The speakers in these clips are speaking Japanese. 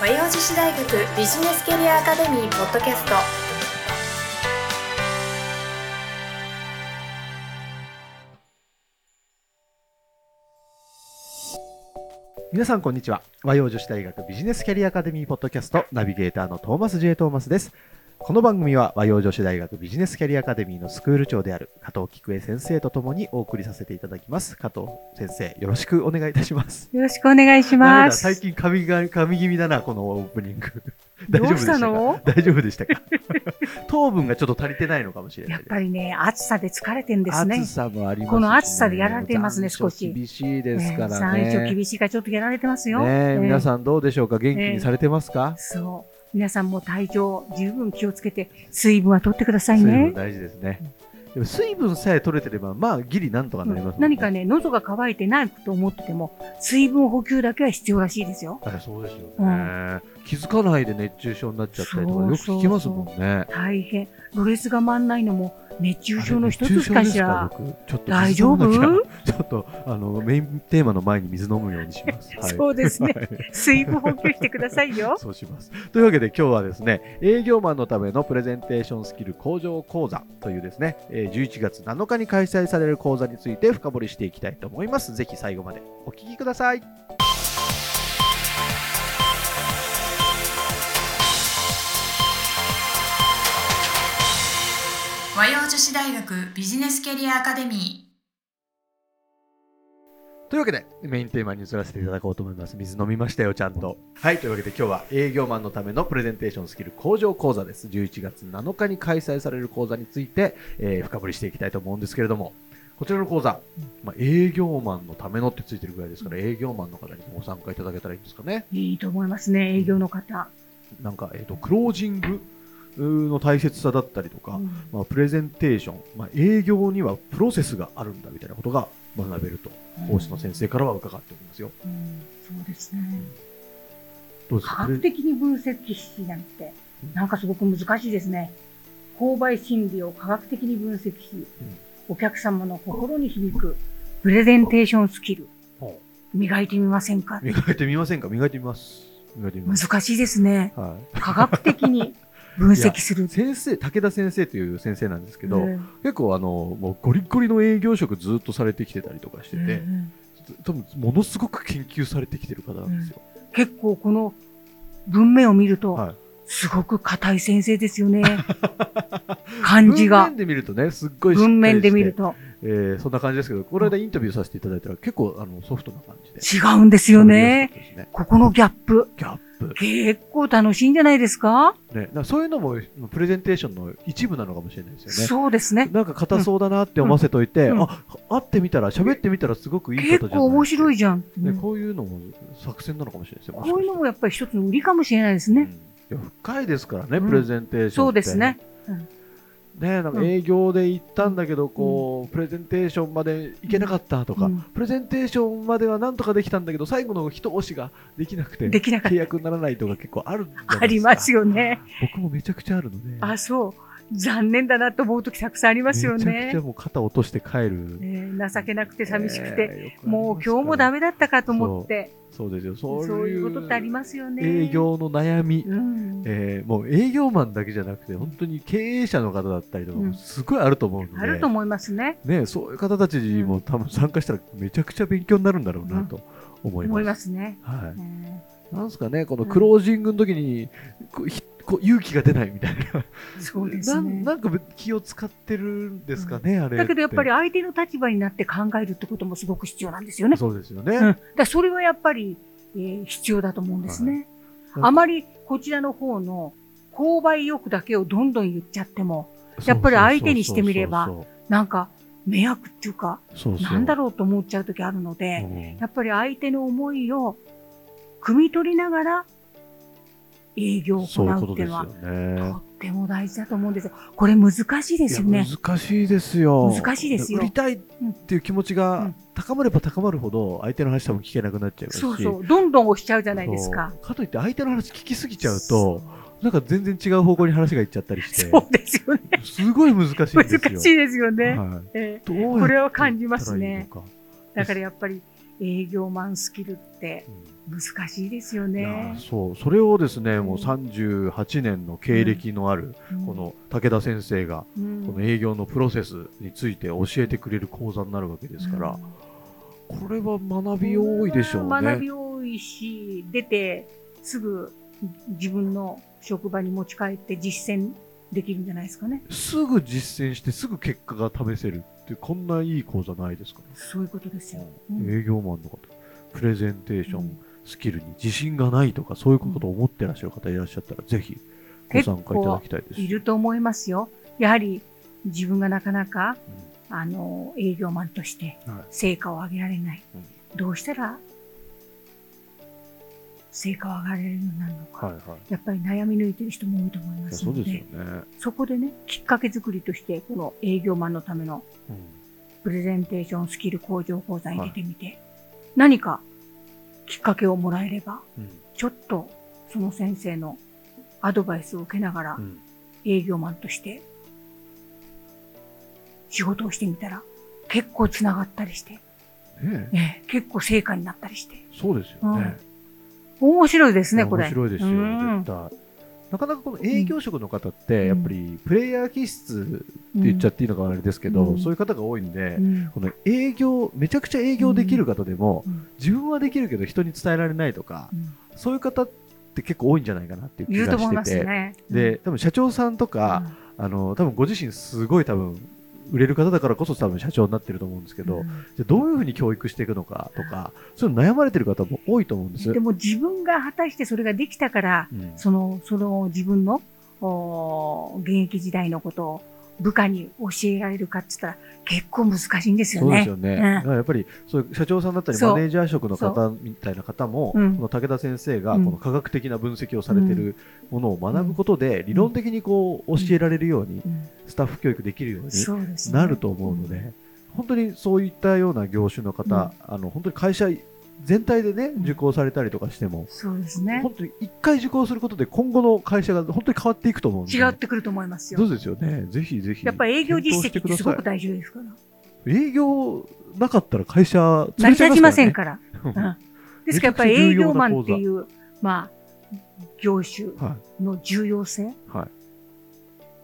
和洋女子大学ビジネスキャリアアカデミーポッドキャスト。皆さんこんにちは。和洋女子大学ビジネスキャリアアカデミーポッドキャストナビゲーターのトーマス J トーマスです。この番組は和洋女子大学ビジネスキャリアアカデミーのスクール長である加藤菊江先生とともにお送りさせていただきます。加藤先生よろしくお願いいたします。よろしくお願いします。最近髪が髪気味だなこのオープニング。どうしたの？大丈夫でしたか？糖分がちょっと足りてないのかもしれなやっいです。ぱりね、暑さで疲れてんですね。暑。さもありますしね。この暑さでやられてますね少し。厳しいですから残ね暑厳しいからちょっとやられてますよ。ねえええ皆さんどうでしょうか？元気にされてますか、そう。皆さんも体調十分気をつけて、水分は取ってください水分ね。大事ですね。でも水分さえ取れてれば、まあ、ギリなんとかなりますもん何かね、喉が渇いてないと思ってても、水分補給だけは必要らしいですよ。あそうですよね、うん気づかないで熱中症になっちゃったりとか、よく聞きますもんね。大変。ロレスが回んないのも熱中症の一つかしら。ちょっと大丈夫？ちょっとあのメインテーマの前に水飲むようにします。はいそうですねはい水分補給してくださいよ。そうします。というわけで今日はですね、営業マンのためのプレゼンテーションスキル向上講座というですね、えー11月7日に開催される講座について深掘りしていきたいと思います。ぜひ最後までお聞きください。和洋女子大学ビジネスキャリアアカデミというわけでメインテーマに移らせていただこうと思います。水飲みましたよ、ちゃんと。はい、というわけで今日は営業マンのためのプレゼンテーションスキル向上講座です。11月7日に開催される講座について、えー深掘りしていきたいと思うんですけれども、こちらの講座、まあ、営業マンのためのってついてるぐらいですから、営業マンの方にご参加いただけたらいいんですかね。いいと思いますね、営業の方。なんか、えっ、と、クロージングの大切さだったりとか、うんまあ、プレゼンテーション、まあ、営業にはプロセスがあるんだみたいなことが学べると、講師の先生からは伺っておりますよ。うんそうですね。どうですか？科学的に分析しなんて、なんかすごく難しいですね。購買心理を科学的に分析し、お客様の心に響くプレゼンテーションスキル、ほ磨いてみませんか？う磨いてみませんか？磨いてみます。磨いてみます。難しいですね。はい。科学的に分析する。先生、武田先生という先生なんですけど、うん結構あの、もうゴリゴリの営業職ずっとされてきてたりとかしてて、うん多分ものすごく研究されてきてる方なんですよ。結構この文面を見ると、はいすごく硬い先生ですよね。漢字が文面。で見るとね、すっごいしっかりして文面で見るとえーそんな感じですけど、この間インタビューさせていただいたら結構あのソフトな感じで。違うんですよね。ねここのギャップ。ギャップ。結構楽しいんじゃないですか？ね、だからそういうのもプレゼンテーションの一部なのかもしれないですよね。そうですね。なんか硬そうだなって思わせといて、うんうんあ、会ってみたら、喋ってみたらすごくいい方じゃない結構面白いじゃん。ね、うんこういうのも作戦なのかもしれないですよ。こういうのももやっぱり一つの売りかもしれないですね。うんいや深いですからね、うんプレゼンテーションって。そうですね。ね、なんかうん営業で行ったんだけど、こう、プレゼンテーションまで行けなかったとか、うんプレゼンテーションまではなんとかできたんだけど、最後の一押しができなくて、契約にならないとか結構あるじゃないですか。ありますよね。僕もめちゃくちゃあるので。あ、そう。残念だなと思うときたくさんありますよね。もう肩落として帰る。ね情けなくて寂しくて、えーもう今日もダメ。メだったかと思って、そうですよ。そそうういうことってありますよね。営業の悩み、うん。えーもう営業マンだけじゃなくて、本当に経営者の方だったりとかもうんすごいあると思うので、あると思いますね。ね、そういう方たちにも多分参加したらめちゃくちゃ勉強になるんだろうなと思います。思いますね。はい。ねなんですかね、このクロージングの時に、こうひこう勇気が出ないみたいな。そうですね。なんか気を使ってるんですかね、あれって。だけどやっぱり相手の立場になって考えるってこともすごく必要なんですよね。そうですよね。うん、だそれはやっぱり、えー必要だと思うんですね。はいあまりこちらの方の購買欲だけをどんどん言っちゃっても、やっぱり相手にしてみればなんか迷惑っていうか、なんだろうと思っちゃう時あるので、うんやっぱり相手の思いを汲み取りながら営業を行うっていうのは、ねと。っても大事だと思うんですよ。これ難しいですよね。難しいですよ。難しいですよ売りたいっていう気持ちうがん高まれば高まるほど相手の話多分聞けなくなっちゃいますし。そうそう。どんどん押しちゃうじゃないですか。かといって相手の話聞きすぎちゃうと、なんか全然違う方向に話がいっちゃったりして、そうですよね。すごい難しいんですよ。難しいですよね。はいええどうやってこれは感じますねだからやっぱり営業マンスキルって難しいですよね。そうそれをですね、もううん38年の経歴のある、うんこの武田先生が、うんこの営業のプロセスについて教えてくれる講座になるわけですから、これは学び多いでしょうね。学び多いし、出てすぐ自分の職場に持ち帰って実践できるんじゃないですかね。すぐ実践してすぐ結果が試せるってこんないい講座ないですかそういうことですよ。営業マンの方プレゼンテーション、うんスキルに自信がないとかそういうことを思ってらっしゃる方いらっしゃったら、ぜひご参加いただきたいです。いると思いますよ。やはり自分がなかなか、あの、営業マンとしてうんはい。成果を上げられない。うん。どうしたら成果を上げられるようになるのか。はいはい。やっぱり悩み抜いてる人も多いと思いいますのやそうですよで、ね、そこでね、きっかけ作りとして、この営業マンのためのうん。プレゼンテーションスキル向上講座に出てみて、何かきっかけをもらえれば、うんちょっとその先生のアドバイスを受けながらうん営業マンとして仕事をしてみたら結構つながったりして、ねえね、結構成果になったりして。そうですよね、面白いですね、これ。面白いですよ、うん絶対。なかなかこの営業職の方って、うん。やっぱりプレイヤー気質って言っちゃっていいのかあれですけど、うん。そういう方が多いんで、うん。この営業、めちゃくちゃ営業できる方でも、うん。自分はできるけど人に伝えられないとか、うん。そういう方って結構多いんじゃないかなっていう気がしてて、ね。で、多分社長さんとか、あの、多分ご自身すごい多分、売れる方だからこそ多分社長になってると思うんですけど、うんじゃあどういうふうに教育していくのかとか、そういうの悩まれてる方も多いと思うんです。でも自分が果たしてそれができたから、うんその、その自分の、お現役時代のことを部下に教えられるかって言ったら結構難しいんですよね。そうですよね。うん。だからやっぱりそういう社長さんだったりマネージャー職の方みたいな方も、う。んこの武田先生がうん。この科学的な分析をされてるものを学ぶことで、理論的にこう教えられるように、うん。スタッフ教育できるようになると思うので、本当にそういったような業種の方、あの本当に会社全体でねん受講されたりとかしても、そうですね。本当に一回受講することで今後の会社が本当に変わっていくと思うんで、違ってくると思いますよ。そうですよね。ぜひぜひ。やっぱり営業実績ってすごく大大事ですから。営業なかったら会社潰成り立ちませんかから。うんですからやっぱり営業マンっていう、まあ、業種はの重要性、い。はい。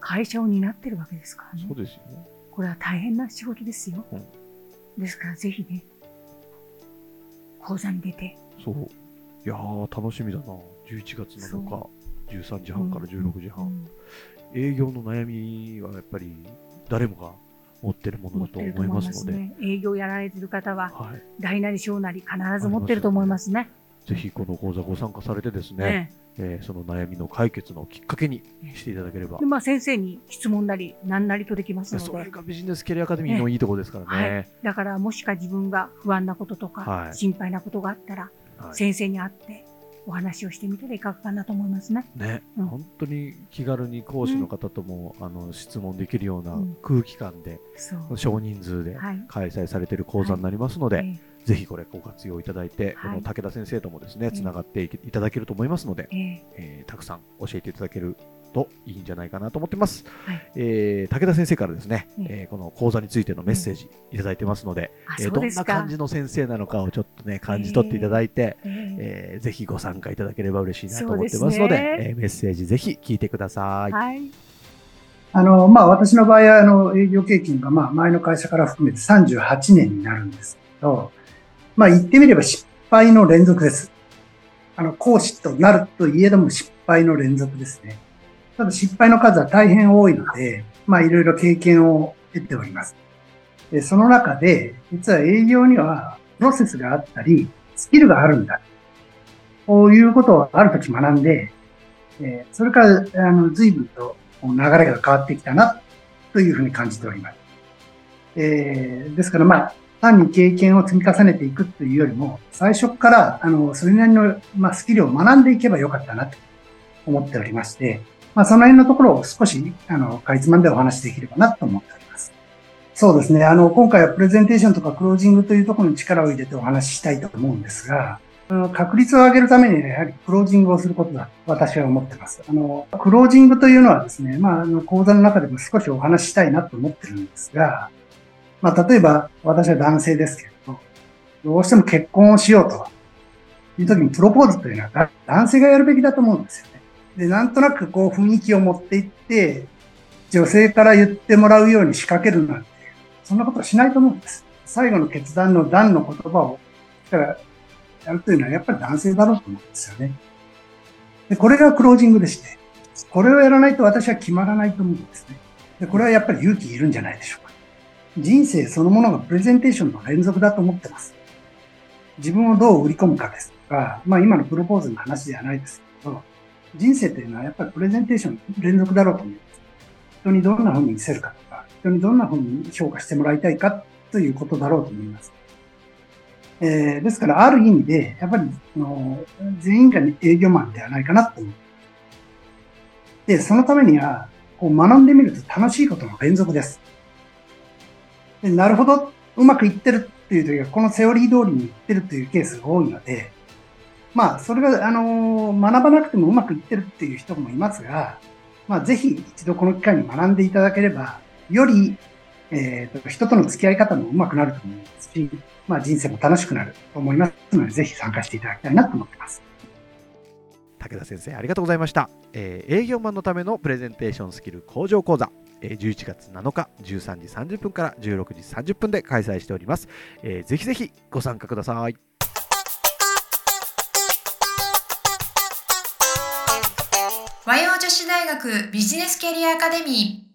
会社を担ってるわけですからねそう。ですよね。これは大変な仕事ですよ。うんですからぜひね、講座に出て、そう。いやー、楽しみだな。11月7日、13時半から16時半。うん営業の悩みはやっぱり誰もが持ってるものだと思いますので、ね。営業やられてる方は、はい。大なり小なり必ず持ってると思いますね。ぜひこの講座ご参加されてですね、ね。えーその悩みの解決のきっかけにしていただければ。で。まあ、先生に質問なり何なりとできますので、それがビジネスキャリアアカデミーのいいところですからはね。だからもしか自分が不安なこととか、はい。心配なことがあったら、はい。先生に会ってお話をしてみたらいかがかなと思いますね。ね、うん。本当に気軽に講師の方とも、あの質問できるようなうん。空気感で、そう。少人数ではい。開催されている講座になりますので、えぜひこれご活用いただいて、はいこの武田先生ともですね、ええつながっていただけると思いますので、えええーたくさん教えていただけるといいんじゃないかなと思ってます。はいえー武田先生からですね、えええーこの講座についてのメッセージいただいてますので、あ、えーどんな感。じの先生なのかをちょっとね、感じ取っていただいて、ええーぜひご参加いただければ嬉しいなと思ってますので、ねえーメッセージぜひ聞いてください。えはい。あの、まあ、私の場合は、あの、営業経験が、まあ、前の会社から含めて38年になるんですけど、まあ、言ってみれば失敗の連続です。あの、講師となるといえども失敗の連続ですね。ただ失敗の数は大変多いので、まあ、いろいろ経験を得ております。で、その中で、実は営業には、プロセスがあったり、スキルがあるんだ。こういうことをある時学んで、えそれから、あの、随分と流れが変わってきたな、というふうに感じております。えーですから、まあ、単に経験を積み重ねていくというよりも、最初から、あの、それなりの、まあ、スキルを学んでいけばよかったな、と思っておりまして、まあ、その辺のところを少し、あの、かいつまんでお話しできればな、と思っております。そうですね。あの、今回はプレゼンテーションとかクロージングというところに力を入れてお話ししたいと思うんですが、確率を上げるためにやはりクロージングをすることだと私は思ってます。あの、クロージングというのはですね、まあ、あの講座の中でも少しお話ししたいなと思ってるんですが、まあ、例えば私は男性ですけれど、どうしても結婚をしようという時にプロポーズというのは男性がやるべきだと思うんですよね。で、なんとなくこう雰囲気を持っていって、女性から言ってもらうように仕掛けるなんて、そんなことはしないと思うんです。最後の決断の段の言葉を、やるというのはやっぱり男性だろうと思うんですよね。で、これがクロージングでして、これをやらないと私は決まらないと思うんですね。で、これはやっぱり勇気いるんじゃないでしょうか。人生そのものがプレゼンテーションの連続だと思ってます。自分をどう売り込むかですとか、まあ今のプロポーズの話ではないですけど、人生というのはやっぱりプレゼンテーション連続だろうと思います。人にどんな風に見せるかとか、人にどんな風に評価してもらいたいかということだろうと思います。えー、ですから、ある意味で、やっぱり、の全員が営業マンではないかなと思う。で、そのためには、こう学んでみると楽しいことの連続です。でなるほど、うまくいってるっていう時は、このセオリー通りにいってるというケースが多いので、まあ、それが、あのー、学ばなくてもうまくいってるっていう人もいますが、まあ、ぜひ一度この機会に学んでいただければ、より、え、ー、と、人との付き合い方もうまくなると思いますし、まあ、人生も楽しくなると思いますので、ぜひ参加していただきたいなと思ってます。武田先生ありがとうございました、えー、営業マンのためのプレゼンテーションスキル向上講座、11月7日13時30分から16時30分で開催しております、えー、ぜひぜひご参加ください。和洋女子大学ビジネスキャリアアカデミ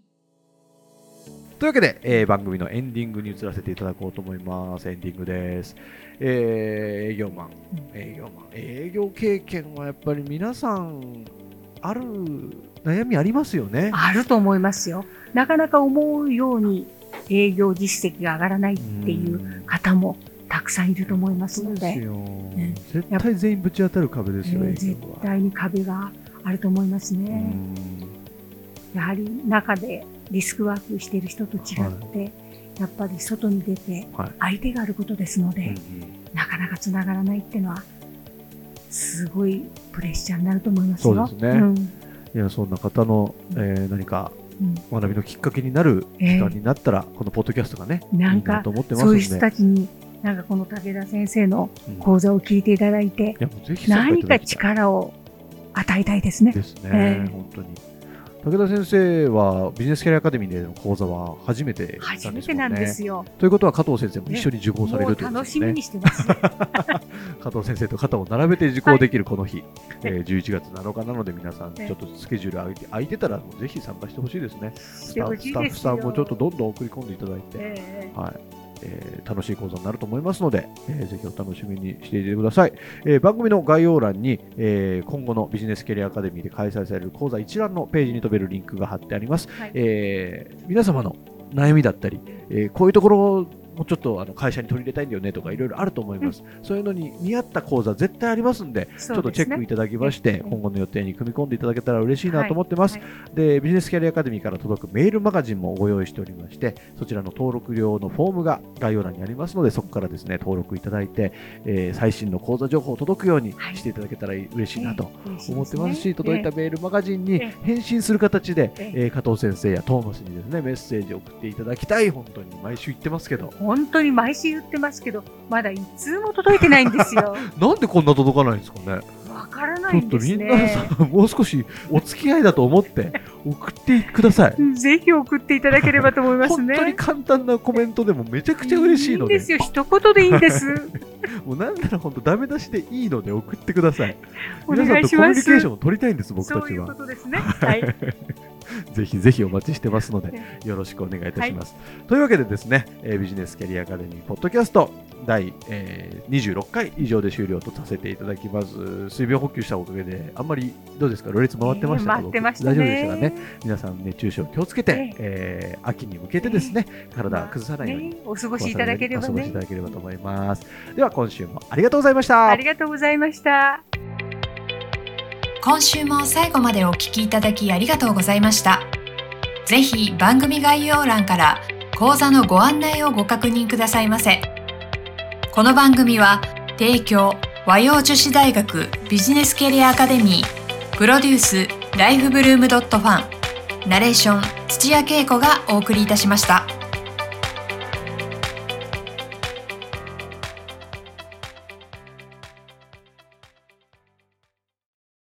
ー。というわけで、えー、番組のエンディングに移らせていただこうと思います。エンディングです。えー、営業マン、営業マン、営業経験はやっぱり皆さん、ある悩みありますよね。あると思いますよ。なかなか思うように営業実績が上がらないっていう方もたくさんいると思いますので。ね、絶対全員ぶち当たる壁ですよ、えー、絶対に壁があると思いますね。やはり中でリスクワークしている人と違って、はい、やっぱり外に出て相手があることですので、はい、なかなかつながらないっていうのはすごいプレッシャーになると思いますよ。そうですね、うん、いやそんな方の、えー、何か学びのきっかけになる時間になったら、えー、このポッドキャストがね、なんかそういう人たちになんかこの武田先生の講座を聞いていただいて、うん、い何か力を与えたいですね。ですね、えー、本当に。武田先生はビジネスキャリアアカデミーでの講座は初めて、ね、初めてなんですよ。ということは加藤先生も一緒に受講されるということですね。楽しみにしてます、ね、加藤先生と肩を並べて受講できるこの日、はい、えー、11月7日なので皆さんちょっとスケジュール空いて空いてたらぜひ参加してほしいですね。スタッフさんもちょっとどんどん送り込んでいただいて、えー、はい。えー、楽しい講座になると思いますので、えー、ぜひお楽しみにしていてください、えー、番組の概要欄に、え今後のビジネスキャリアアカデミーで開催される講座一覧のページに飛べるリンクが貼ってあります、はい、え皆様の悩みだったり、えこういうところもうちょっとあの会社に取り入れたいんだよねとかいろいろあると思います、うん、そういうのに似合った講座絶対ありますんで、ね、ちょっとチェックいただきまして、今後の予定に組み込んでいただけたら嬉しいなと思ってます、はい。はい、でビジネスキャリアアカデミーから届くメールマガジンもご用意しておりましてそちらの登録料のフォームが概要欄にありますのでそこからですね登録いただいて、えー、最新の講座情報を届くようにしていただけたら嬉しいなと思ってますし、ね、届いたメールマガジンに返信する形で、えー、加藤先生やトーマスにですねメッセージを送っていただきたい。本当に毎週言ってますけど本当に毎週言ってますけど、まだ一通も届いてないんですよ。なんでこんな届かないんですかね。わからないんですね。ちょっとみんなさもう少しお付き合いだと思って 送ってください。ぜひ送っていただければと思いますね。本当に簡単なコメントでもめちゃくちゃ嬉しいので。いいんですよ、一言でいいんです。もうなんなら本当ダメ出しでいいので送ってください。皆さんとコミュニケーションを取りたいんです、僕たちは。そういうことですね。はい。ぜひぜひお待ちしてますので、よろしくお願いいたします。はい、というわけでですね、えー、ビジネスキャリアアカデミーポッドキャスト第、えー、26回以上で終了とさせていただきます。水分補給したおかげで、あんまりどうですか、ろれつ回ってましたか、えー、大丈夫でしたかね？皆さん熱中症気をつけて、えー、えー、秋に向けてですね、体崩さないように、ね、お過ごしいただければ、ね、お過ごしいただければと思います。では今週もありがとうございました。ありがとうございました。今週も最後までお聞きいただきありがとうございました。ぜひ番組概要欄から講座のご案内をご確認くださいませ。この番組は提供和洋女子大学ビジネスキャリアアカデミープロデュースライフブルームドットファンナレーション土屋恵子がお送りいたしました。